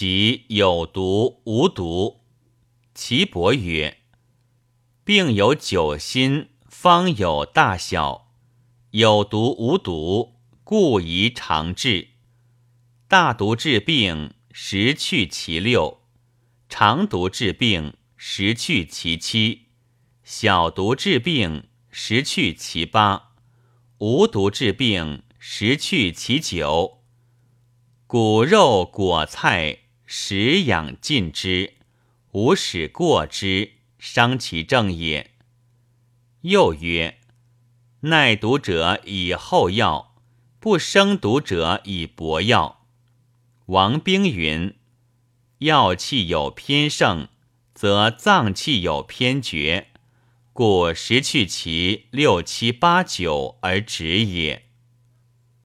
即有毒无毒。岐伯曰：病有九心，方有大小，有毒无毒，故宜常治。大毒治病，十去其六；常毒治病，十去其七；小毒治病，十去其八；无毒治病，十去其九。骨肉果菜，食养尽之，无使过之，伤其正也。又曰：耐毒者以厚药，不生毒者以薄药。王冰云：“药气有偏盛，则脏气有偏绝，故十去其六七八九而止也。”